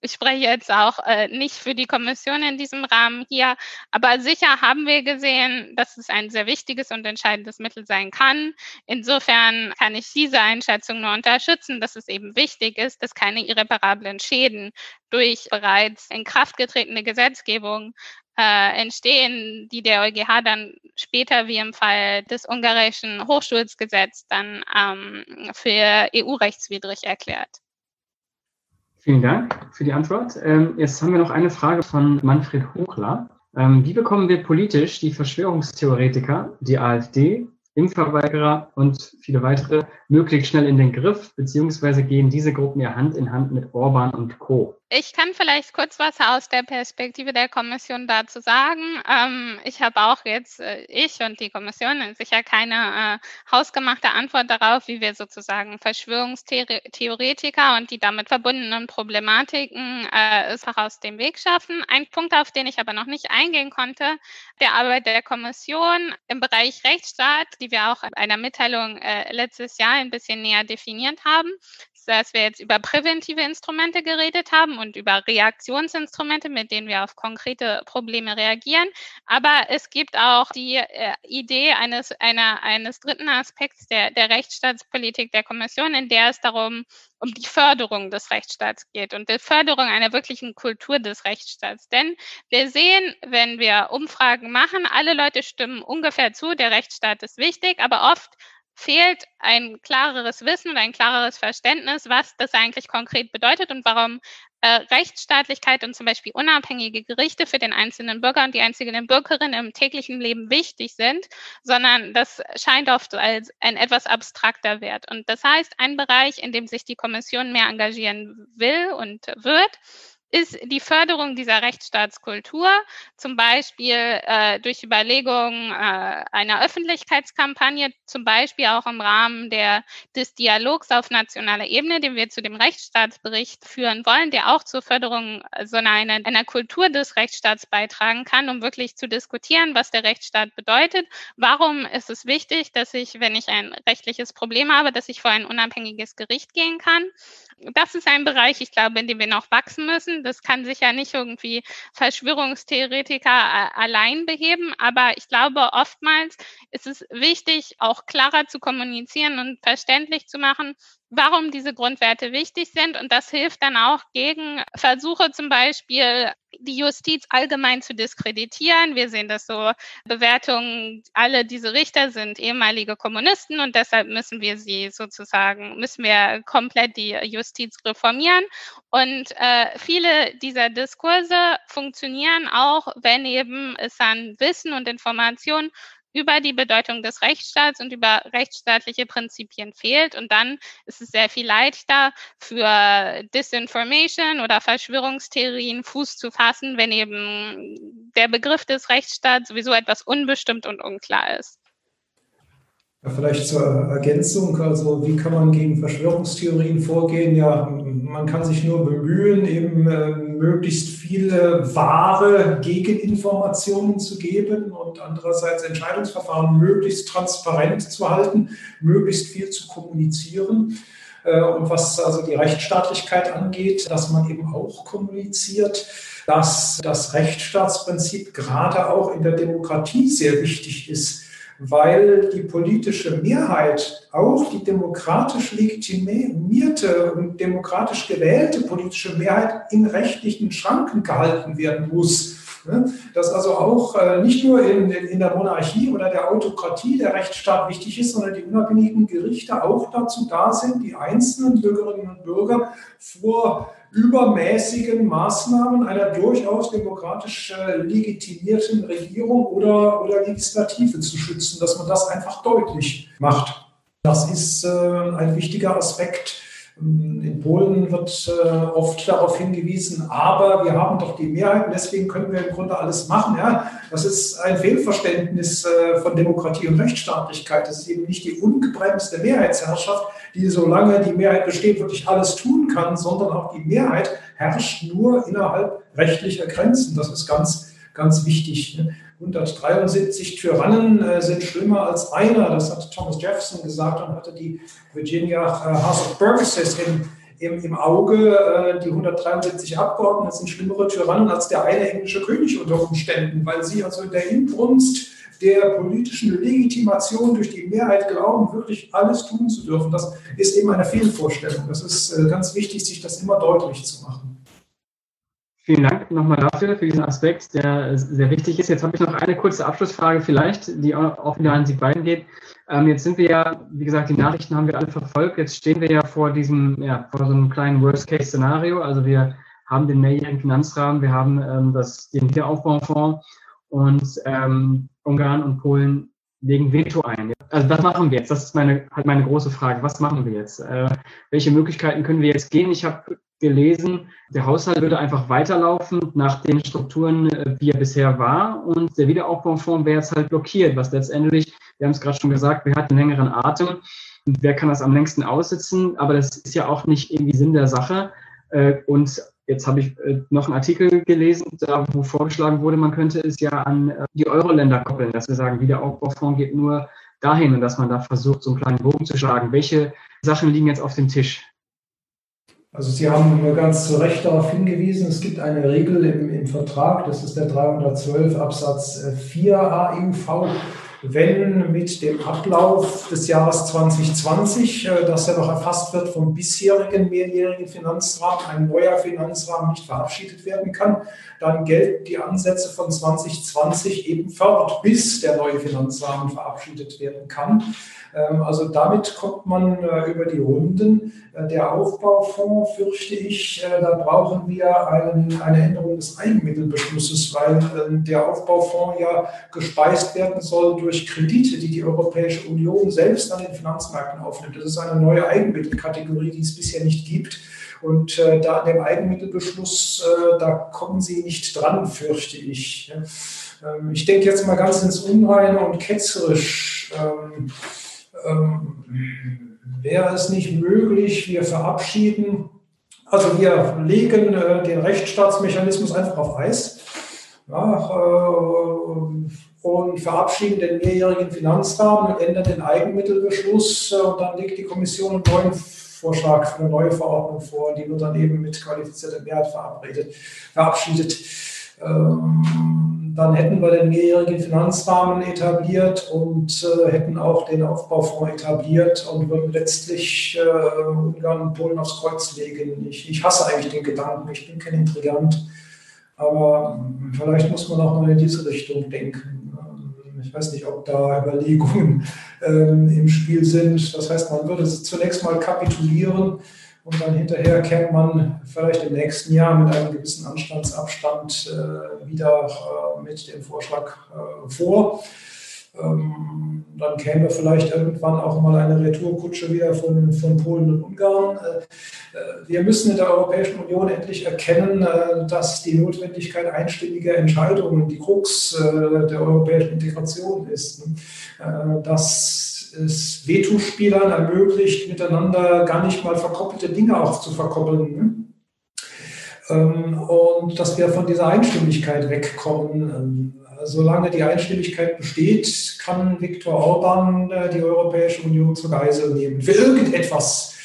ich spreche jetzt auch äh, nicht für die Kommission in diesem Rahmen hier, aber sicher haben wir gesehen, dass es ein sehr wichtiges und entscheidendes Mittel sein kann. Insofern kann ich diese Einschätzung nur unterstützen, dass es eben wichtig ist, dass keine irreparablen Schäden durch bereits in Kraft getretene Gesetzgebung äh, entstehen, die der EuGH dann später, wie im Fall des ungarischen Hochschulsgesetzes, dann ähm, für EU-rechtswidrig erklärt. Vielen Dank für die Antwort. Ähm, jetzt haben wir noch eine Frage von Manfred Hochler. Ähm, wie bekommen wir politisch die Verschwörungstheoretiker, die AfD, Impfverweigerer und viele weitere möglichst schnell in den Griff, beziehungsweise gehen diese Gruppen ja Hand in Hand mit Orban und Co. Ich kann vielleicht kurz was aus der Perspektive der Kommission dazu sagen. Ähm, ich habe auch jetzt, äh, ich und die Kommission, sicher keine äh, hausgemachte Antwort darauf, wie wir sozusagen Verschwörungstheoretiker und die damit verbundenen Problematiken äh, aus dem Weg schaffen. Ein Punkt, auf den ich aber noch nicht eingehen konnte, der Arbeit der Kommission im Bereich Rechtsstaat, die wir auch in einer Mitteilung äh, letztes Jahr ein bisschen näher definiert haben, dass wir jetzt über präventive Instrumente geredet haben und über Reaktionsinstrumente, mit denen wir auf konkrete Probleme reagieren. Aber es gibt auch die äh, Idee eines, einer, eines dritten Aspekts der, der Rechtsstaatspolitik der Kommission, in der es darum um die Förderung des Rechtsstaats geht und die Förderung einer wirklichen Kultur des Rechtsstaats. Denn wir sehen, wenn wir Umfragen machen, alle Leute stimmen ungefähr zu, der Rechtsstaat ist wichtig, aber oft fehlt ein klareres Wissen und ein klareres Verständnis, was das eigentlich konkret bedeutet und warum äh, Rechtsstaatlichkeit und zum Beispiel unabhängige Gerichte für den einzelnen Bürger und die einzelnen Bürgerinnen im täglichen Leben wichtig sind, sondern das scheint oft als ein etwas abstrakter Wert. Und das heißt, ein Bereich, in dem sich die Kommission mehr engagieren will und wird, ist die Förderung dieser Rechtsstaatskultur, zum Beispiel äh, durch Überlegungen äh, einer Öffentlichkeitskampagne, zum Beispiel auch im Rahmen der, des Dialogs auf nationaler Ebene, den wir zu dem Rechtsstaatsbericht führen wollen, der auch zur Förderung so einer, einer Kultur des Rechtsstaats beitragen kann, um wirklich zu diskutieren, was der Rechtsstaat bedeutet. Warum ist es wichtig, dass ich, wenn ich ein rechtliches Problem habe, dass ich vor ein unabhängiges Gericht gehen kann? Das ist ein Bereich, ich glaube, in dem wir noch wachsen müssen das kann sich ja nicht irgendwie Verschwörungstheoretiker äh, allein beheben. Aber ich glaube, oftmals ist es wichtig, auch klarer zu kommunizieren und verständlich zu machen, warum diese Grundwerte wichtig sind. Und das hilft dann auch gegen Versuche zum Beispiel, die Justiz allgemein zu diskreditieren. Wir sehen das so, Bewertungen, alle diese Richter sind ehemalige Kommunisten und deshalb müssen wir sie sozusagen, müssen wir komplett die Justiz reformieren. Und äh, viele dieser Diskurse funktionieren auch, wenn eben es an Wissen und Informationen über die Bedeutung des Rechtsstaats und über rechtsstaatliche Prinzipien fehlt. Und dann ist es sehr viel leichter für Disinformation oder Verschwörungstheorien Fuß zu fassen, wenn eben der Begriff des Rechtsstaats sowieso etwas unbestimmt und unklar ist. Vielleicht zur Ergänzung, also wie kann man gegen Verschwörungstheorien vorgehen? Ja, man kann sich nur bemühen, eben äh, möglichst viele wahre Gegeninformationen zu geben und andererseits Entscheidungsverfahren möglichst transparent zu halten, möglichst viel zu kommunizieren. Äh, und was also die Rechtsstaatlichkeit angeht, dass man eben auch kommuniziert, dass das Rechtsstaatsprinzip gerade auch in der Demokratie sehr wichtig ist weil die politische Mehrheit, auch die demokratisch legitimierte und demokratisch gewählte politische Mehrheit in rechtlichen Schranken gehalten werden muss. Dass also auch äh, nicht nur in, in der Monarchie oder der Autokratie der Rechtsstaat wichtig ist, sondern die unabhängigen Gerichte auch dazu da sind, die einzelnen Bürgerinnen und Bürger vor übermäßigen Maßnahmen einer durchaus demokratisch äh, legitimierten Regierung oder, oder Legislative zu schützen, dass man das einfach deutlich macht. Das ist äh, ein wichtiger Aspekt in Polen wird äh, oft darauf hingewiesen, aber wir haben doch die Mehrheit und deswegen können wir im Grunde alles machen. Ja? Das ist ein Fehlverständnis äh, von Demokratie und Rechtsstaatlichkeit. Das ist eben nicht die ungebremste Mehrheitsherrschaft, die solange die Mehrheit besteht, wirklich alles tun kann, sondern auch die Mehrheit herrscht nur innerhalb rechtlicher Grenzen. Das ist ganz, ganz wichtig. Ne? 173 Tyrannen äh, sind schlimmer als einer. Das hat Thomas Jefferson gesagt und hatte die Virginia äh, House of Burgesses im, im, im Auge. Äh, die 173 Abgeordneten sind schlimmere Tyrannen als der eine englische König unter Umständen, weil sie also in der Inbrunst der politischen Legitimation durch die Mehrheit glauben, wirklich alles tun zu dürfen. Das ist eben eine Fehlvorstellung. Das ist äh, ganz wichtig, sich das immer deutlich zu machen. Nochmal dafür, für diesen Aspekt, der sehr wichtig ist. Jetzt habe ich noch eine kurze Abschlussfrage vielleicht, die auch wieder an Sie beiden geht. Ähm, jetzt sind wir ja, wie gesagt, die Nachrichten haben wir alle verfolgt. Jetzt stehen wir ja vor diesem, ja, vor so einem kleinen Worst-Case-Szenario. Also wir haben den mehrjährigen Finanzrahmen, wir haben ähm, das, den Wiederaufbaufonds und ähm, Ungarn und Polen legen Veto ein. Also was machen wir jetzt? Das ist meine, halt meine große Frage. Was machen wir jetzt? Äh, welche Möglichkeiten können wir jetzt gehen? Ich habe gelesen, der Haushalt würde einfach weiterlaufen nach den Strukturen, äh, wie er bisher war. Und der Wiederaufbaufonds wäre jetzt halt blockiert, was letztendlich, wir haben es gerade schon gesagt, wir hatten einen längeren Atem. Und wer kann das am längsten aussitzen? Aber das ist ja auch nicht irgendwie Sinn der Sache. Äh, und jetzt habe ich äh, noch einen Artikel gelesen, da wo vorgeschlagen wurde, man könnte es ja an die Euro-Länder koppeln, dass wir sagen, Wiederaufbaufonds geht nur dahin und dass man da versucht, so einen kleinen Bogen zu schlagen. Welche Sachen liegen jetzt auf dem Tisch? Also Sie haben ganz zu Recht darauf hingewiesen, es gibt eine Regel im, im Vertrag, das ist der 312 Absatz 4 AEUV, wenn mit dem Ablauf des Jahres 2020, äh, das ja noch erfasst wird vom bisherigen mehrjährigen Finanzrahmen, ein neuer Finanzrahmen nicht verabschiedet werden kann, dann gelten die Ansätze von 2020 eben fort, bis der neue Finanzrahmen verabschiedet werden kann. Ähm, also damit kommt man äh, über die Runden. Äh, der Aufbaufonds, fürchte ich, äh, da brauchen wir einen, eine Änderung des Eigenmittelbeschlusses, weil der Aufbaufonds ja gespeist werden soll durch Kredite, die die Europäische Union selbst an den Finanzmärkten aufnimmt. Das ist eine neue Eigenmittelkategorie, die es bisher nicht gibt. Und äh, da an dem Eigenmittelbeschluss, da kommen Sie nicht dran, fürchte ich. Ähm, ich denke jetzt mal ganz ins Unreine und ketzerisch. Ähm, ähm, wäre es nicht möglich, wir verabschieden, also wir legen äh, den Rechtsstaatsmechanismus einfach auf Eis ja, äh, und verabschieden den mehrjährigen Finanzrahmen und ändern den Eigenmittelbeschluss äh, und dann legt die Kommission einen neuen Vorschlag für eine neue Verordnung vor, die wird dann eben mit qualifizierter Mehrheit verabredet, verabschiedet. Ähm, dann hätten wir den mehrjährigen Finanzrahmen etabliert und äh, hätten auch den Aufbaufonds etabliert und würden letztlich äh, Ungarn und Polen aufs Kreuz legen. Ich, ich hasse eigentlich den Gedanken, ich bin kein Intrigant, aber vielleicht muss man auch mal in diese Richtung denken. Ähm, ich weiß nicht, ob da Überlegungen ähm, im Spiel sind. Das heißt, man würde zunächst mal kapitulieren und dann hinterher kehrt man vielleicht im nächsten Jahr mit einem gewissen Anstandsabstand äh, wieder äh, mit dem Vorschlag äh, vor. Ähm, dann käme vielleicht irgendwann auch mal eine Retourkutsche wieder von, von Polen und Ungarn. Äh, äh, wir müssen in der Europäischen Union endlich erkennen, äh, dass die Notwendigkeit einstimmiger Entscheidungen die Krux der europäischen Integration ist. Dass es Veto-Spielern ermöglicht, miteinander gar nicht mal verkoppelte Dinge auch zu verkoppeln. Ne? Ähm, und dass wir von dieser Einstimmigkeit wegkommen. Ähm, solange die Einstimmigkeit besteht, kann Viktor Orban äh, die Europäische Union zur Geisel nehmen. Für irgendetwas.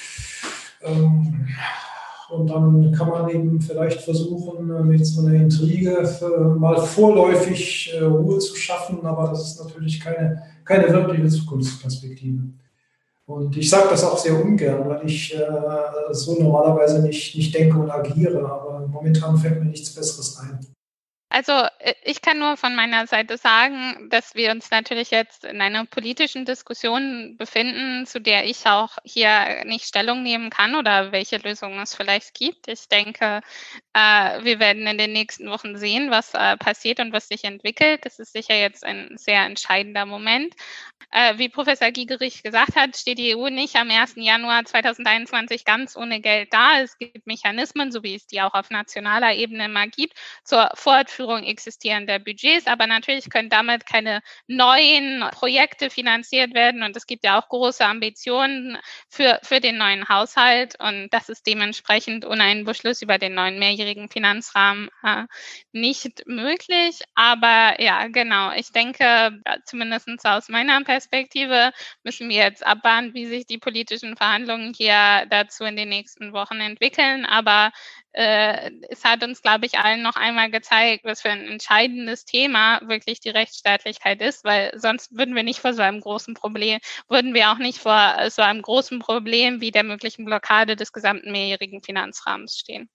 Ähm, und dann kann man eben vielleicht versuchen, mit so einer Intrige mal vorläufig äh, Ruhe zu schaffen, aber das ist natürlich keine keine wirkliche Zukunftsperspektive. Und ich sage das auch sehr ungern, weil ich äh, so normalerweise nicht, nicht denke und agiere, aber momentan fällt mir nichts Besseres ein. Also äh, ich kann nur von meiner Seite sagen, dass wir uns natürlich jetzt in einer politischen Diskussion befinden, zu der ich auch hier nicht Stellung nehmen kann oder welche Lösungen es vielleicht gibt. Ich denke, äh, wir werden in den nächsten Wochen sehen, was äh, passiert und was sich entwickelt. Das ist sicher jetzt ein sehr entscheidender Moment. Wie Professor Giegerich gesagt hat, steht die EU nicht am 1. Januar 2021 ganz ohne Geld da. Es gibt Mechanismen, so wie es die auch auf nationaler Ebene immer gibt, zur Fortführung Fortführung existierender Budgets, aber natürlich können damit keine neuen Projekte finanziert werden und es gibt ja auch große Ambitionen für, für den neuen Haushalt und das ist dementsprechend ohne einen Beschluss über den neuen mehrjährigen Finanzrahmen äh, nicht möglich. Aber ja, genau, ich denke, zumindest aus meiner Perspektive müssen wir jetzt abwarten, wie sich die politischen Verhandlungen hier dazu in den nächsten Wochen entwickeln. Aber äh, es hat uns, glaube ich, allen noch einmal gezeigt, was für ein entscheidendes Thema wirklich die Rechtsstaatlichkeit ist, weil sonst würden wir nicht vor so einem großen Problem, würden wir auch nicht vor so einem großen Problem wie der möglichen Blockade des gesamten mehrjährigen Finanzrahmens stehen.